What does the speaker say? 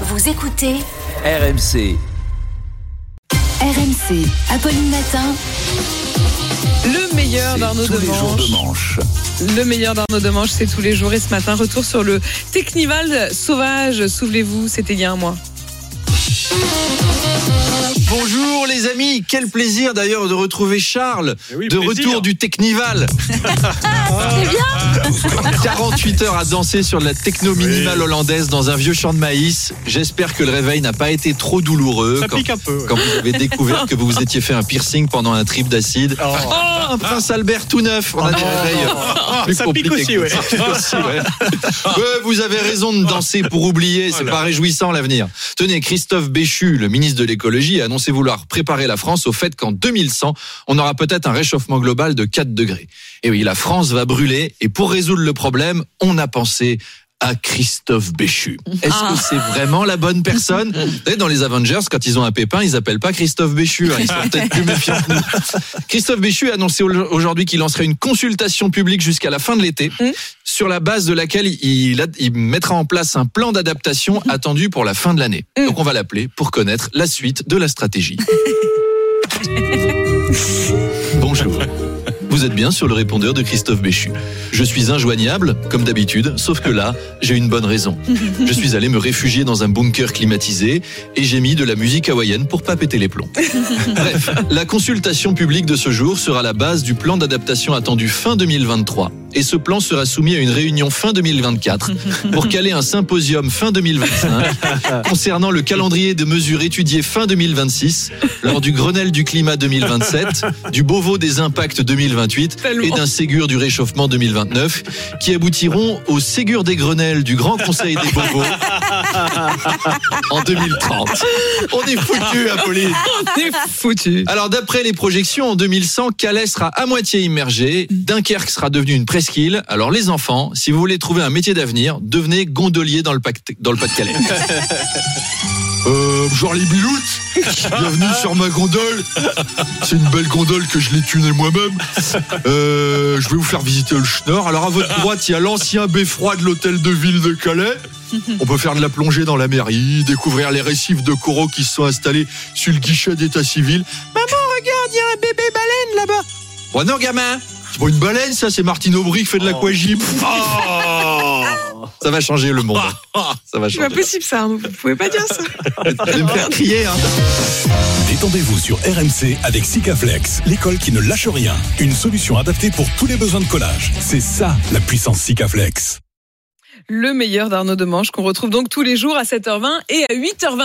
Vous écoutez RMC. RMC, Apolline Matin. Le meilleur d'Arnaud de manche. Le meilleur d'Arnaud Demanche, c'est tous les jours. Et ce matin, retour sur le Technival sauvage. Souvenez-vous, c'était il y a un mois. Bonjour les amis, quel plaisir d'ailleurs de retrouver Charles, Eh oui, de plaisir. retour du Technival. 48 heures à danser sur de la techno minimale hollandaise dans un vieux champ de maïs. J'espère que le réveil n'a pas été trop douloureux Ça quand, pique un peu. ouais. quand vous avez découvert que vous vous étiez fait un piercing pendant un trip d'acide. Oh. Oh, un prince Albert tout neuf. On a des plus Ça pique compliqués aussi, ouais. Ça pique aussi, ouais. Ouais, vous avez raison de danser pour oublier, c'est Voilà. pas réjouissant l'avenir. Tenez, Christophe Béchu, le ministre de l'écologie, a annoncé vouloir préparer la France au fait qu'en 2100, on aura peut-être un réchauffement global de 4 degrés. Et oui, la France va brûler et pour résoudre le problème, on a pensé à Christophe Béchu. Est-ce que c'est vraiment la bonne personne Vous savez, Dans les Avengers, quand ils ont un pépin, ils appellent pas Christophe Béchu. hein, ils sont peut-être plus méfiants que nous. Christophe Béchu a annoncé au- aujourd'hui qu'il lancerait une consultation publique jusqu'à la fin de l'été, Mm. sur la base de laquelle il, mettra en place un plan d'adaptation attendu pour la fin de l'année. Mm. Donc on va l'appeler pour connaître la suite de la stratégie. Vous êtes bien sur le répondeur de Christophe Béchu. Je suis injoignable, comme d'habitude, sauf que là, j'ai une bonne raison. Je suis allé me réfugier dans un bunker climatisé et j'ai mis de la musique hawaïenne pour pas péter les plombs. Bref, la consultation publique de ce jour sera la base du plan d'adaptation attendu fin 2023. Et ce plan sera soumis à une réunion fin 2024 pour caler un symposium fin 2025 concernant le calendrier de mesures étudiées fin 2026 lors du Grenelle du climat 2027, du Beauvau des impacts 2028 Tellement. et d'un Ségur du réchauffement 2029 qui aboutiront au Ségur des Grenelles du Grand Conseil des Beauvaux en 2030. On est foutu, Apolline. On est foutu. Alors d'après les projections, en 2100, Calais sera à moitié immergé, Dunkerque sera devenu une Alors les enfants, si vous voulez trouver un métier d'avenir, devenez gondolier dans le, Pac- dans le Pas-de-Calais. Euh, genre les biloutes. Bienvenue sur ma gondole. C'est une belle gondole que je l'ai tunée moi-même. Euh, Je vais vous faire visiter le Schnorr. Alors à votre droite, il y a l'ancien beffroi de l'hôtel de ville de Calais. On peut faire de la plongée dans la mairie Découvrir les récifs de coraux qui se sont installés sur le guichet d'état civil. Maman, regarde, il y a un bébé baleine là-bas. Bon non gamin, C'est pas une baleine ça, c'est Martine Aubry qui fait de l'aquagym ça va changer le monde. Ça va C'est pas possible ça, Arnaud. vous pouvez pas dire ça. Allez me faire crier. Hein. Détendez-vous sur RMC avec Sikaflex, l'école qui ne lâche rien. Une solution adaptée pour tous les besoins de collage. C'est ça la puissance Sikaflex. Le meilleur d'Arnaud Demanche qu'on retrouve donc tous les jours à 7h20 et à 8h20.